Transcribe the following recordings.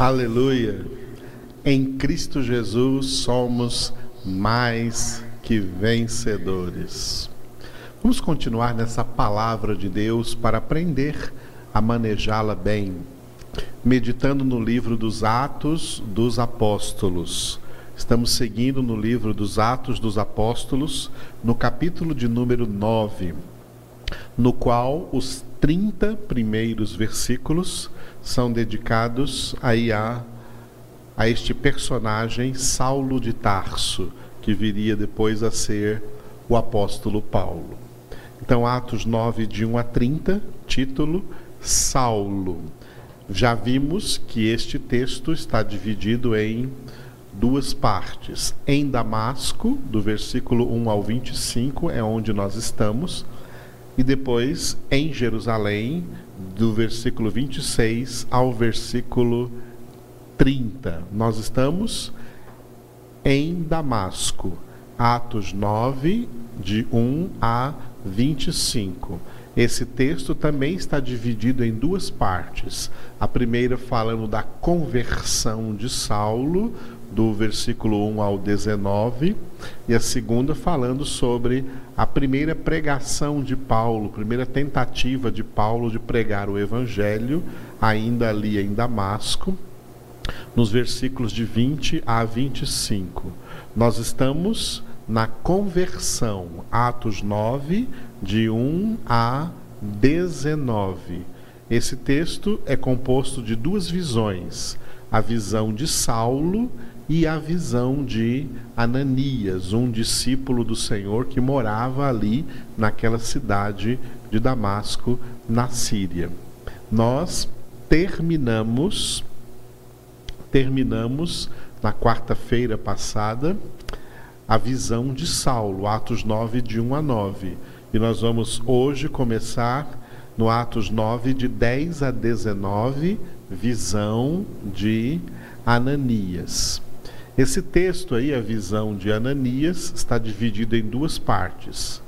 Aleluia. Em Cristo Jesus somos mais que vencedores. Vamos continuar nessa palavra de Deus para aprender a manejá-la bem, meditando no livro dos Atos dos Apóstolos. Estamos seguindo no livro dos Atos dos Apóstolos, no capítulo de número 9, no qual os 30 primeiros versículos são dedicados aí a, a este personagem Saulo de Tarso, que viria depois a ser o apóstolo Paulo. Então, Atos 9, de 1 a 30, título Saulo. Já vimos que este texto está dividido em duas partes. Em Damasco, do versículo 1 ao 25, é onde nós estamos, e depois em Jerusalém, do versículo 26 ao versículo 30. Nós estamos em Damasco, Atos 9, de 1 a 25. Esse texto também está dividido em duas partes. A primeira falando da conversão de Saulo, do versículo 1 ao 19, e a segunda falando sobre a primeira pregação de Paulo, primeira tentativa de Paulo de pregar o evangelho, ainda ali em Damasco, nos versículos de 20 a 25. Nós estamos na conversão, Atos 9, de 1 a 19. Esse texto é composto de duas visões: a visão de Saulo e a visão de Ananias, um discípulo do Senhor que morava ali naquela cidade de Damasco, na Síria. Nós terminamos terminamos na quarta-feira passada a visão de Saulo, Atos 9 de 1 a 9. E nós vamos hoje começar no Atos 9 de 10 a 19, visão de Ananias. Esse texto aí, a visão de Ananias, está dividido em duas partes.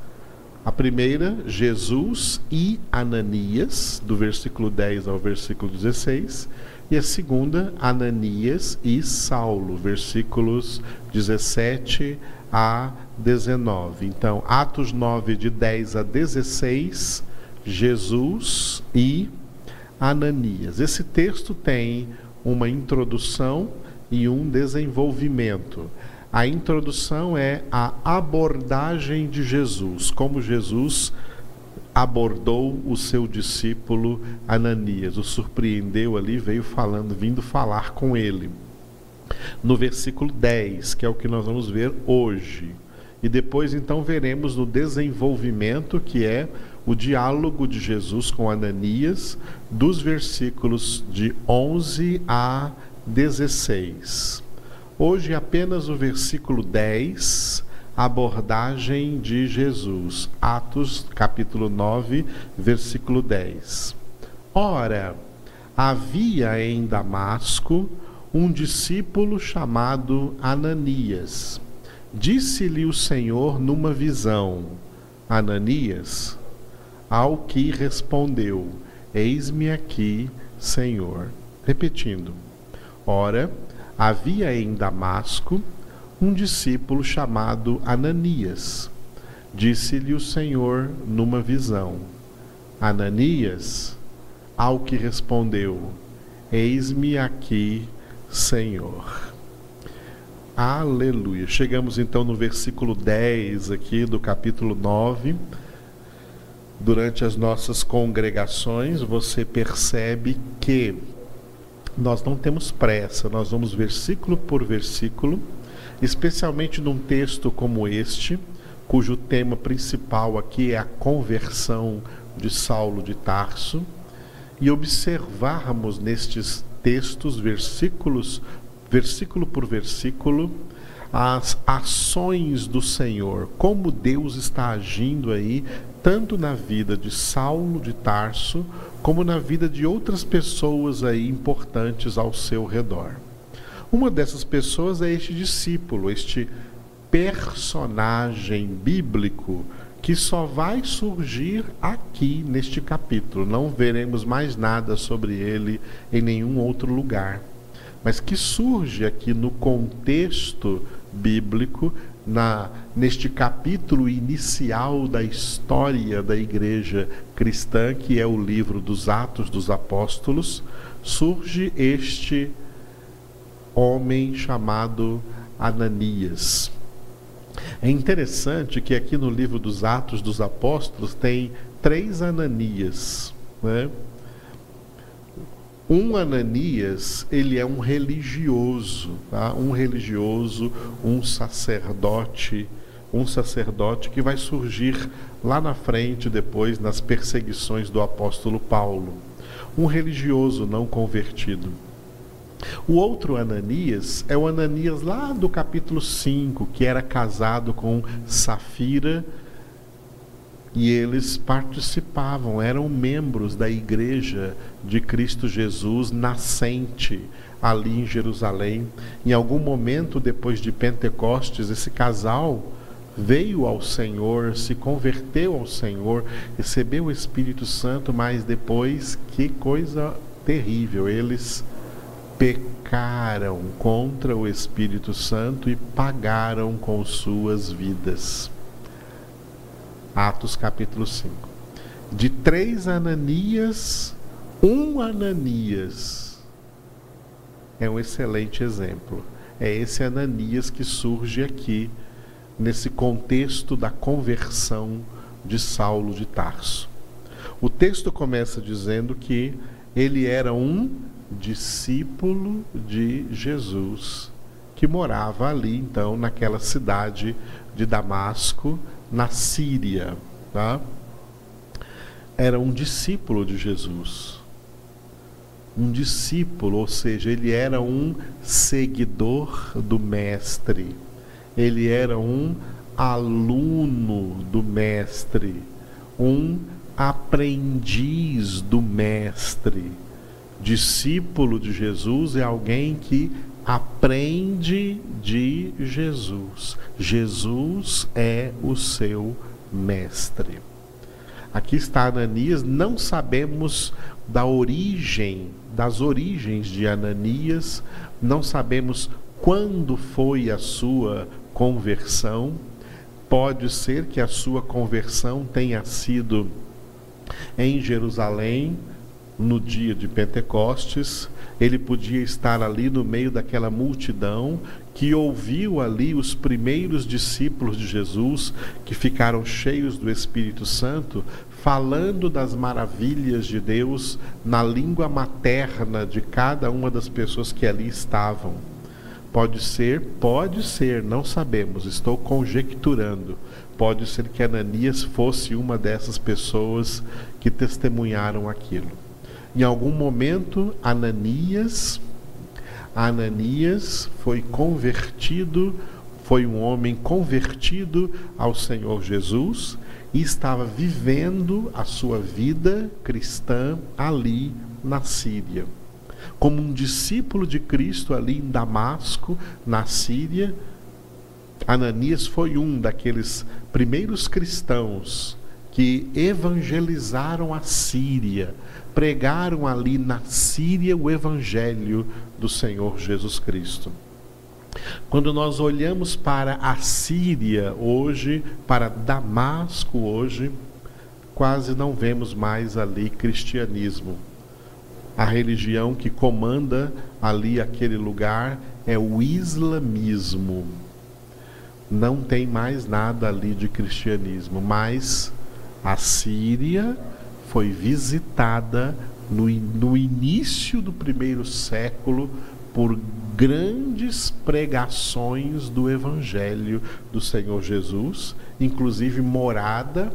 A primeira, Jesus e Ananias, do versículo 10 ao versículo 16. E a segunda, Ananias e Saulo, versículos 17 a 19. Então, Atos 9, de 10 a 16, Jesus e Ananias. Esse texto tem uma introdução e um desenvolvimento. A introdução é a abordagem de Jesus, como Jesus abordou o seu discípulo Ananias, o surpreendeu ali, veio falando, vindo falar com ele. No versículo 10, que é o que nós vamos ver hoje. E depois então veremos no desenvolvimento que é o diálogo de Jesus com Ananias, dos versículos de 11 a 16. Hoje apenas o versículo 10, abordagem de Jesus. Atos, capítulo 9, versículo 10. Ora, havia em Damasco um discípulo chamado Ananias. Disse-lhe o Senhor numa visão: Ananias, ao que respondeu: Eis-me aqui, Senhor. Repetindo. Ora, havia em Damasco um discípulo chamado Ananias. Disse-lhe o Senhor numa visão: Ananias, ao que respondeu: Eis-me aqui, Senhor. Aleluia. Chegamos então no versículo 10 aqui do capítulo 9. Durante as nossas congregações, você percebe que nós não temos pressa, nós vamos versículo por versículo, especialmente num texto como este, cujo tema principal aqui é a conversão de Saulo de Tarso, e observarmos nestes textos, versículos, versículo por versículo, as ações do Senhor, como Deus está agindo aí, tanto na vida de Saulo de Tarso, como na vida de outras pessoas aí importantes ao seu redor. Uma dessas pessoas é este discípulo, este personagem bíblico que só vai surgir aqui neste capítulo. Não veremos mais nada sobre ele em nenhum outro lugar. mas que surge aqui no contexto bíblico, na, neste capítulo inicial da história da igreja cristã, que é o livro dos Atos dos Apóstolos, surge este homem chamado Ananias. É interessante que aqui no livro dos Atos dos Apóstolos tem três Ananias. Né? Um Ananias, ele é um religioso, tá? um religioso, um sacerdote, um sacerdote que vai surgir lá na frente, depois, nas perseguições do apóstolo Paulo. Um religioso não convertido. O outro Ananias é o Ananias lá do capítulo 5, que era casado com Safira e eles participavam, eram membros da igreja de Cristo Jesus nascente ali em Jerusalém. Em algum momento depois de Pentecostes, esse casal veio ao Senhor, se converteu ao Senhor, recebeu o Espírito Santo, mas depois, que coisa terrível, eles pecaram contra o Espírito Santo e pagaram com suas vidas. Atos capítulo 5. De três Ananias, um Ananias é um excelente exemplo. É esse Ananias que surge aqui, nesse contexto da conversão de Saulo de Tarso. O texto começa dizendo que ele era um discípulo de Jesus, que morava ali, então, naquela cidade de Damasco, na Síria. Tá? Era um discípulo de Jesus. Um discípulo, ou seja, ele era um seguidor do Mestre. Ele era um aluno do Mestre. Um aprendiz do Mestre. Discípulo de Jesus é alguém que aprende de Jesus. Jesus é o seu mestre. Aqui está Ananias, não sabemos da origem, das origens de Ananias, não sabemos quando foi a sua conversão. Pode ser que a sua conversão tenha sido em Jerusalém, no dia de Pentecostes, ele podia estar ali no meio daquela multidão que ouviu ali os primeiros discípulos de Jesus, que ficaram cheios do Espírito Santo, falando das maravilhas de Deus na língua materna de cada uma das pessoas que ali estavam. Pode ser, pode ser, não sabemos, estou conjecturando. Pode ser que Ananias fosse uma dessas pessoas que testemunharam aquilo. Em algum momento, Ananias, Ananias foi convertido, foi um homem convertido ao Senhor Jesus e estava vivendo a sua vida cristã ali na Síria. Como um discípulo de Cristo ali em Damasco, na Síria, Ananias foi um daqueles primeiros cristãos que evangelizaram a Síria, pregaram ali na Síria o evangelho do Senhor Jesus Cristo. Quando nós olhamos para a Síria hoje, para Damasco hoje, quase não vemos mais ali cristianismo. A religião que comanda ali aquele lugar é o islamismo. Não tem mais nada ali de cristianismo, mas a Síria foi visitada no, no início do primeiro século por grandes pregações do Evangelho do Senhor Jesus, inclusive morada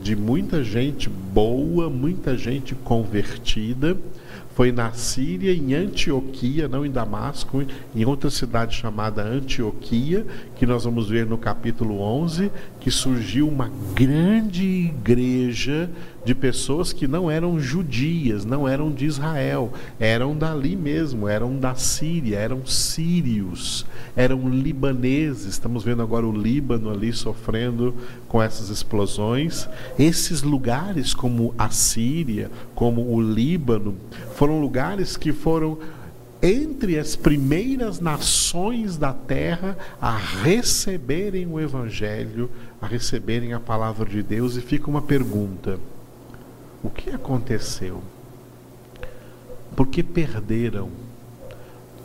de muita gente boa, muita gente convertida foi na Síria, em Antioquia, não em Damasco, em outra cidade chamada Antioquia, que nós vamos ver no capítulo 11, que surgiu uma grande igreja de pessoas que não eram judias, não eram de Israel, eram dali mesmo, eram da Síria, eram sírios, eram libaneses. Estamos vendo agora o Líbano ali sofrendo com essas explosões. Esses lugares, como a Síria, como o Líbano, foram lugares que foram entre as primeiras nações da terra a receberem o Evangelho, a receberem a palavra de Deus, e fica uma pergunta: o que aconteceu? Por que perderam?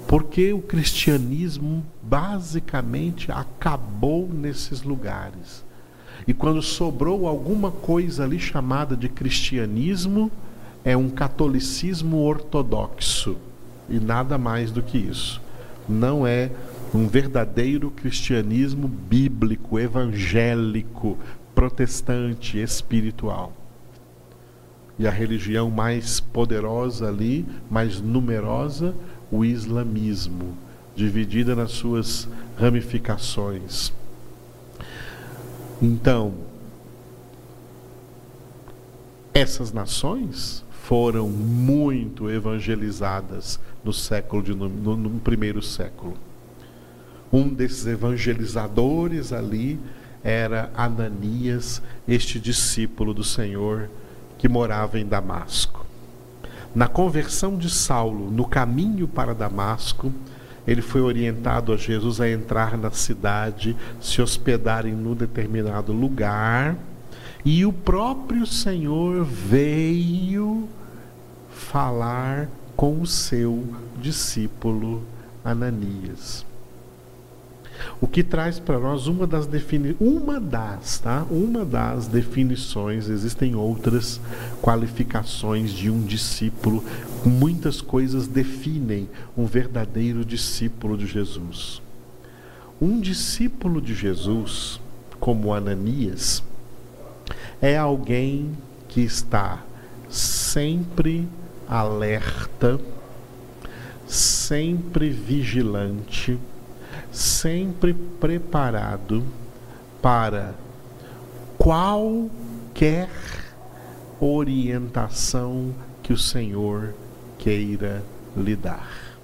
Porque o cristianismo basicamente acabou nesses lugares. E quando sobrou alguma coisa ali chamada de cristianismo, é um catolicismo ortodoxo e nada mais do que isso. Não é um verdadeiro cristianismo bíblico, evangélico, protestante, espiritual. E a religião mais poderosa ali, mais numerosa, o islamismo, dividida nas suas ramificações. Então, essas nações foram muito evangelizadas no século de, no, no primeiro século. Um desses evangelizadores ali era Ananias, este discípulo do Senhor que morava em Damasco. Na conversão de Saulo, no caminho para Damasco, ele foi orientado a Jesus a entrar na cidade, se hospedar em um determinado lugar, e o próprio Senhor veio falar com o seu discípulo Ananias. O que traz para nós uma das defini uma das, tá? Uma das definições, existem outras qualificações de um discípulo. Muitas coisas definem um verdadeiro discípulo de Jesus. Um discípulo de Jesus, como Ananias, é alguém que está sempre alerta, sempre vigilante, sempre preparado para qualquer orientação que o Senhor queira lhe dar.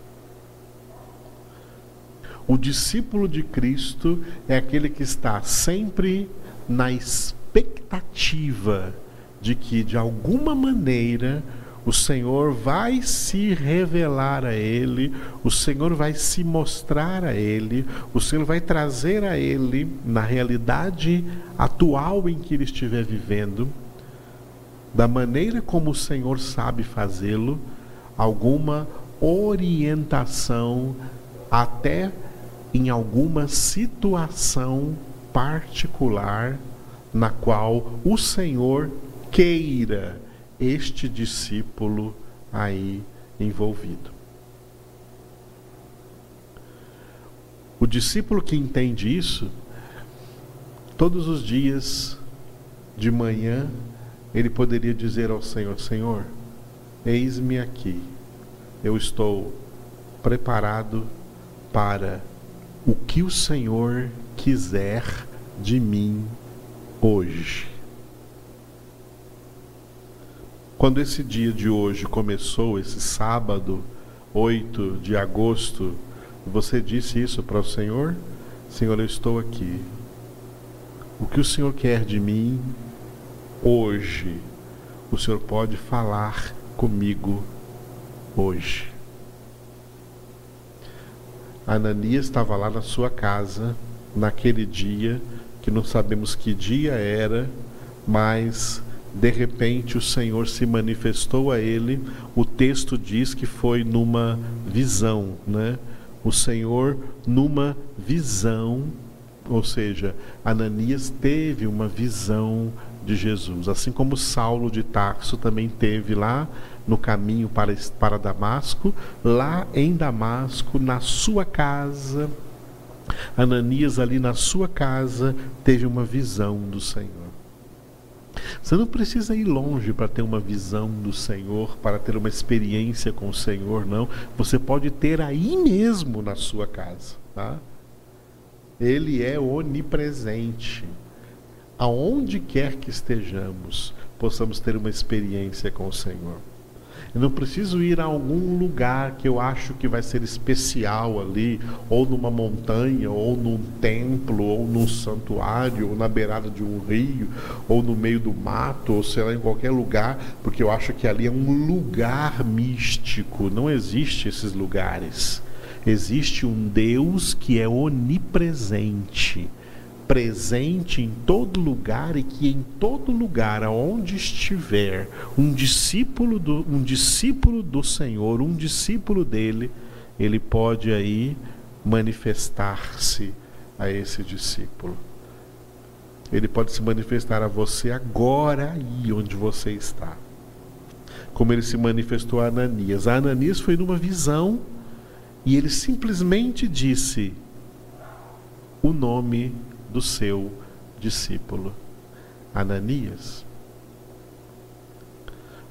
O discípulo de Cristo é aquele que está sempre na expectativa de que, de alguma maneira, o Senhor vai se revelar a ele, o Senhor vai se mostrar a ele, o Senhor vai trazer a ele, na realidade atual em que ele estiver vivendo, da maneira como o Senhor sabe fazê-lo, alguma orientação, até em alguma situação particular na qual o Senhor queira este discípulo aí envolvido. O discípulo que entende isso, todos os dias de manhã, ele poderia dizer ao Senhor: Senhor, eis-me aqui, eu estou preparado para o que o Senhor quiser de mim hoje. Quando esse dia de hoje começou, esse sábado, 8 de agosto, você disse isso para o Senhor? Senhor, eu estou aqui. O que o Senhor quer de mim hoje? O Senhor pode falar comigo hoje. Ananias estava lá na sua casa, naquele dia, que não sabemos que dia era, mas de repente o Senhor se manifestou a ele. O texto diz que foi numa visão, né? O Senhor numa visão, ou seja, Ananias teve uma visão de Jesus, assim como Saulo de Tarso também teve lá no caminho para, para Damasco, lá em Damasco, na sua casa, Ananias ali na sua casa teve uma visão do Senhor. Você não precisa ir longe para ter uma visão do Senhor, para ter uma experiência com o Senhor, não. Você pode ter aí mesmo na sua casa. Tá? Ele é onipresente. Aonde quer que estejamos, possamos ter uma experiência com o Senhor. Eu não preciso ir a algum lugar que eu acho que vai ser especial ali, ou numa montanha, ou num templo, ou num santuário, ou na beirada de um rio, ou no meio do mato, ou sei lá, em qualquer lugar, porque eu acho que ali é um lugar místico. Não existe esses lugares. Existe um Deus que é onipresente presente em todo lugar e que em todo lugar aonde estiver um discípulo do, um discípulo do Senhor, um discípulo dele, ele pode aí manifestar-se a esse discípulo. Ele pode se manifestar a você agora aí onde você está. Como ele se manifestou a Ananias. A Ananias foi numa visão e ele simplesmente disse o nome do seu discípulo Ananias.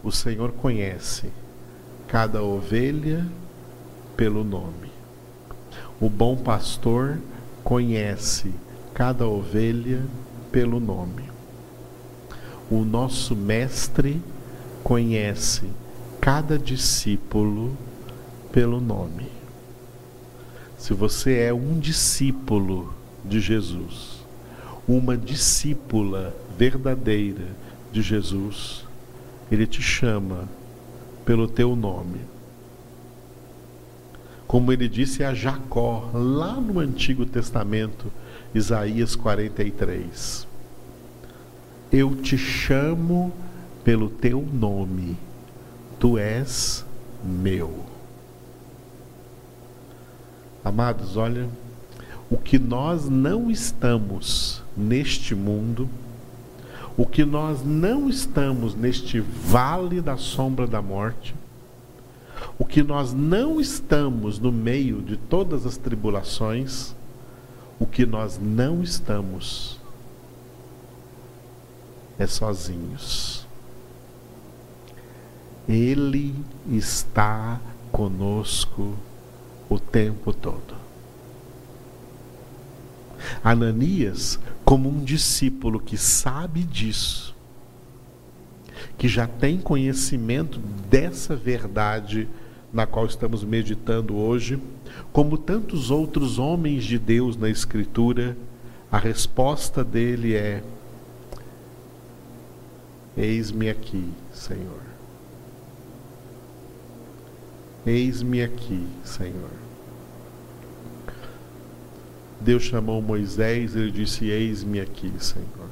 O Senhor conhece cada ovelha pelo nome. O bom pastor conhece cada ovelha pelo nome. O nosso mestre conhece cada discípulo pelo nome. Se você é um discípulo de Jesus, uma discípula verdadeira de Jesus, ele te chama pelo teu nome. Como ele disse a Jacó, lá no Antigo Testamento, Isaías 43. Eu te chamo pelo teu nome, tu és meu. Amados, olha, o que nós não estamos neste mundo, o que nós não estamos neste vale da sombra da morte, o que nós não estamos no meio de todas as tribulações, o que nós não estamos é sozinhos. Ele está conosco o tempo todo. Ananias, como um discípulo que sabe disso, que já tem conhecimento dessa verdade na qual estamos meditando hoje, como tantos outros homens de Deus na Escritura, a resposta dele é: Eis-me aqui, Senhor. Eis-me aqui, Senhor. Deus chamou Moisés, ele disse: Eis-me aqui, Senhor.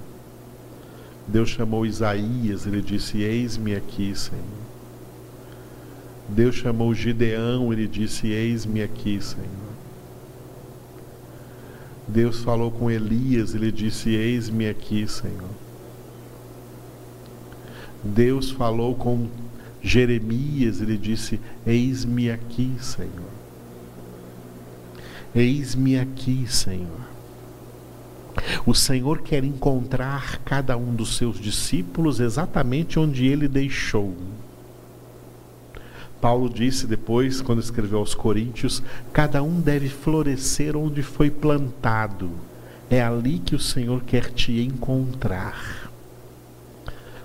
Deus chamou Isaías, ele disse: Eis-me aqui, Senhor. Deus chamou Gideão, ele disse: Eis-me aqui, Senhor. Deus falou com Elias, ele disse: Eis-me aqui, Senhor. Deus falou com Jeremias, ele disse: Eis-me aqui, Senhor. Eis-me aqui, Senhor. O Senhor quer encontrar cada um dos seus discípulos exatamente onde ele deixou. Paulo disse depois, quando escreveu aos Coríntios: cada um deve florescer onde foi plantado. É ali que o Senhor quer te encontrar.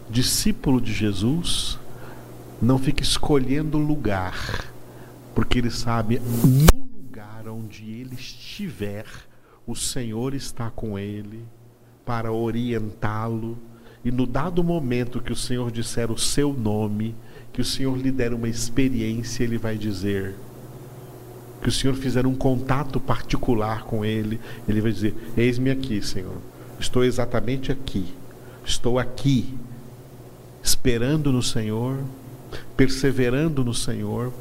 Discípulo de Jesus, não fica escolhendo lugar, porque ele sabe onde ele estiver, o Senhor está com ele para orientá-lo. E no dado momento que o Senhor disser o seu nome, que o Senhor lhe der uma experiência, ele vai dizer. Que o Senhor fizer um contato particular com ele, ele vai dizer: Eis-me aqui, Senhor. Estou exatamente aqui. Estou aqui, esperando no Senhor, perseverando no Senhor,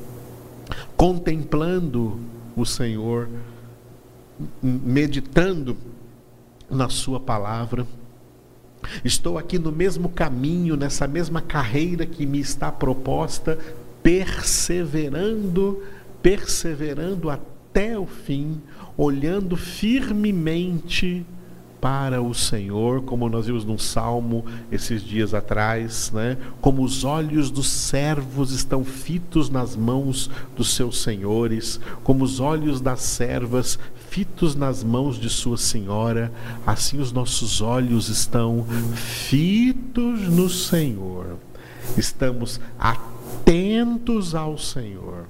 contemplando o Senhor, meditando na Sua palavra. Estou aqui no mesmo caminho, nessa mesma carreira que me está proposta, perseverando, perseverando até o fim, olhando firmemente para o Senhor, como nós vimos num salmo esses dias atrás, né? Como os olhos dos servos estão fitos nas mãos dos seus senhores, como os olhos das servas fitos nas mãos de sua senhora, assim os nossos olhos estão fitos no Senhor. Estamos atentos ao Senhor.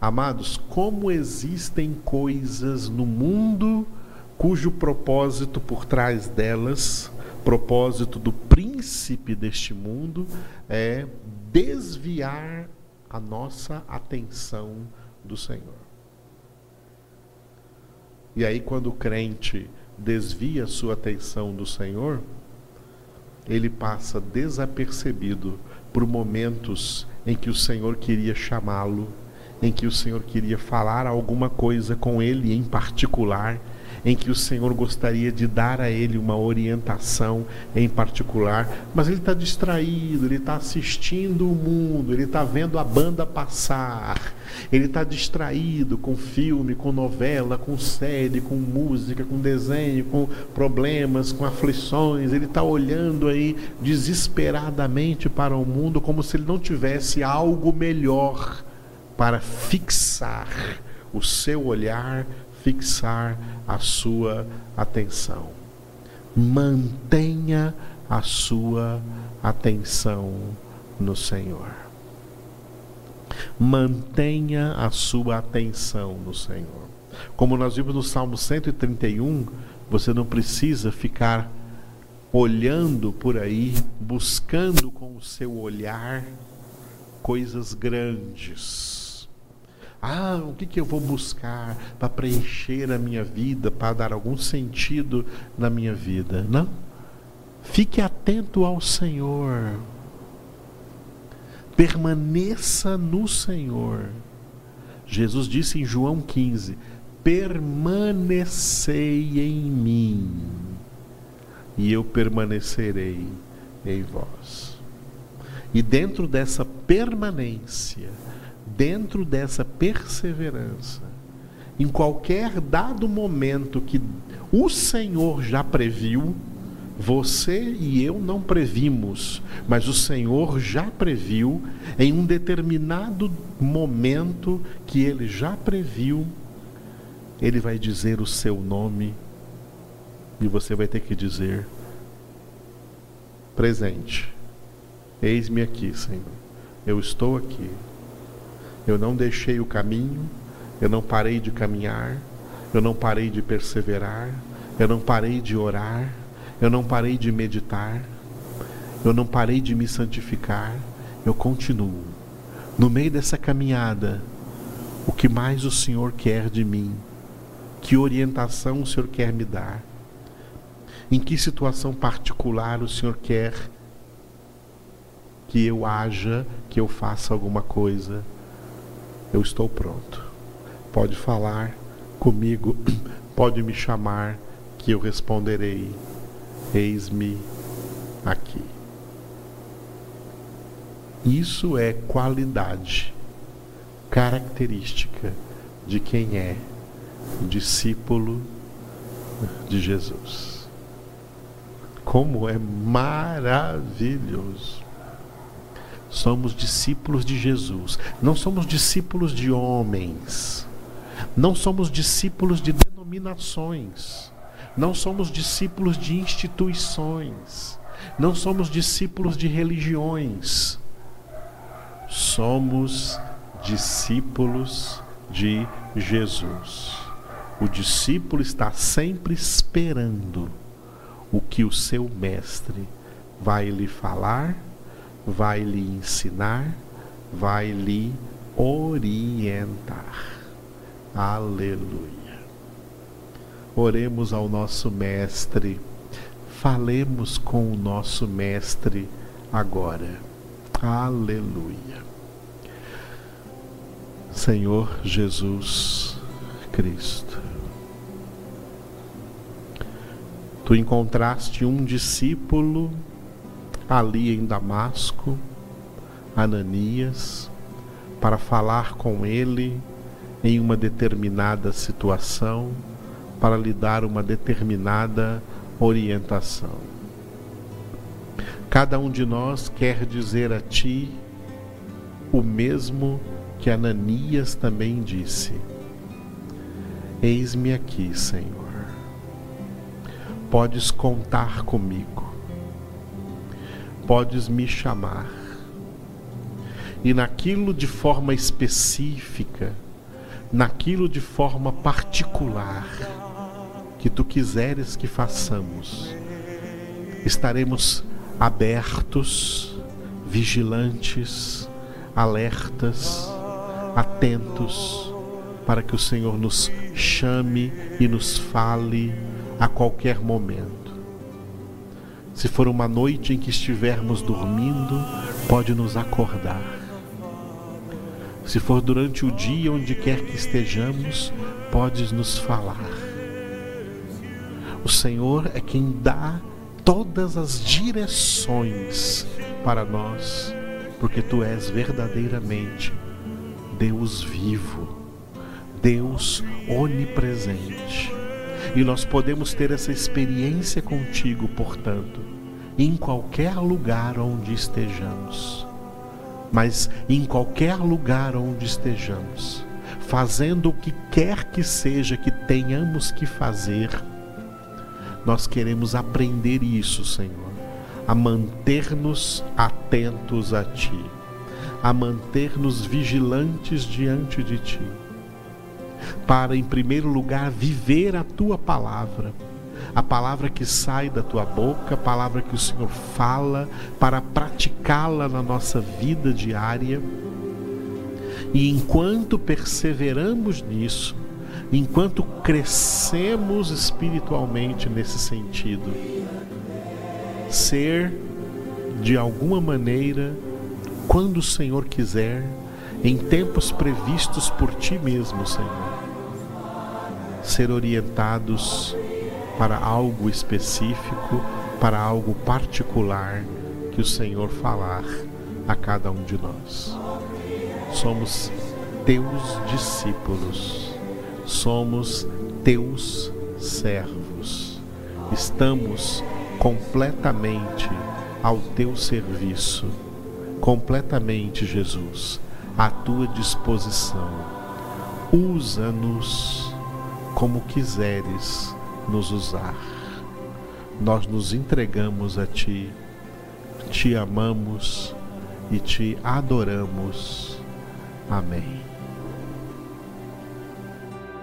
Amados, como existem coisas no mundo cujo propósito por trás delas, propósito do príncipe deste mundo, é desviar a nossa atenção do Senhor. E aí, quando o crente desvia sua atenção do Senhor, ele passa desapercebido por momentos em que o Senhor queria chamá-lo, em que o Senhor queria falar alguma coisa com ele em particular em que o Senhor gostaria de dar a ele uma orientação em particular, mas ele está distraído, ele está assistindo o mundo, ele está vendo a banda passar, ele está distraído com filme, com novela, com série, com música, com desenho, com problemas, com aflições, ele está olhando aí desesperadamente para o mundo como se ele não tivesse algo melhor para fixar o seu olhar fixar a sua atenção. Mantenha a sua atenção no Senhor. Mantenha a sua atenção no Senhor. Como nós vimos no Salmo 131, você não precisa ficar olhando por aí, buscando com o seu olhar coisas grandes ah, o que, que eu vou buscar para preencher a minha vida, para dar algum sentido na minha vida? Não. Fique atento ao Senhor. Permaneça no Senhor. Jesus disse em João 15: Permanecei em mim, e eu permanecerei em vós. E dentro dessa permanência, dentro dessa perseverança, em qualquer dado momento que o Senhor já previu, você e eu não previmos, mas o Senhor já previu em um determinado momento que ele já previu, ele vai dizer o seu nome e você vai ter que dizer: presente, eis-me aqui, Senhor, eu estou aqui. Eu não deixei o caminho, eu não parei de caminhar, eu não parei de perseverar, eu não parei de orar, eu não parei de meditar, eu não parei de me santificar, eu continuo. No meio dessa caminhada, o que mais o Senhor quer de mim? Que orientação o Senhor quer me dar? Em que situação particular o Senhor quer que eu haja, que eu faça alguma coisa? Eu estou pronto. Pode falar comigo, pode me chamar, que eu responderei: Eis-me aqui. Isso é qualidade, característica de quem é discípulo de Jesus. Como é maravilhoso somos discípulos de Jesus. Não somos discípulos de homens. Não somos discípulos de denominações. Não somos discípulos de instituições. Não somos discípulos de religiões. Somos discípulos de Jesus. O discípulo está sempre esperando o que o seu mestre vai lhe falar vai lhe ensinar, vai lhe orientar. Aleluia. Oremos ao nosso Mestre, falemos com o nosso Mestre agora. Aleluia. Senhor Jesus Cristo, tu encontraste um discípulo ali em Damasco, Ananias, para falar com ele em uma determinada situação, para lhe dar uma determinada orientação. Cada um de nós quer dizer a ti o mesmo que Ananias também disse: Eis-me aqui, Senhor. Podes contar comigo podes me chamar. e naquilo de forma específica, naquilo de forma particular que tu quiseres que façamos, estaremos abertos, vigilantes, alertas, atentos, para que o Senhor nos chame e nos fale a qualquer momento. Se for uma noite em que estivermos dormindo, pode nos acordar. Se for durante o dia, onde quer que estejamos, podes nos falar. O Senhor é quem dá todas as direções para nós, porque tu és verdadeiramente Deus vivo, Deus onipresente. E nós podemos ter essa experiência contigo, portanto, em qualquer lugar onde estejamos. Mas em qualquer lugar onde estejamos, fazendo o que quer que seja que tenhamos que fazer, nós queremos aprender isso, Senhor, a manter-nos atentos a Ti, a manter-nos vigilantes diante de Ti, para, em primeiro lugar, viver a Tua palavra, a palavra que sai da Tua boca, a palavra que o Senhor fala, para praticá-la na nossa vida diária. E enquanto perseveramos nisso, enquanto crescemos espiritualmente nesse sentido. Ser, de alguma maneira, quando o Senhor quiser, em tempos previstos por Ti mesmo, Senhor. Ser orientados para algo específico, para algo particular que o Senhor falar a cada um de nós. Somos Teus discípulos somos teus servos. Estamos completamente ao teu serviço, completamente, Jesus, à tua disposição. Usa-nos como quiseres nos usar. Nós nos entregamos a ti, te amamos e te adoramos. Amém.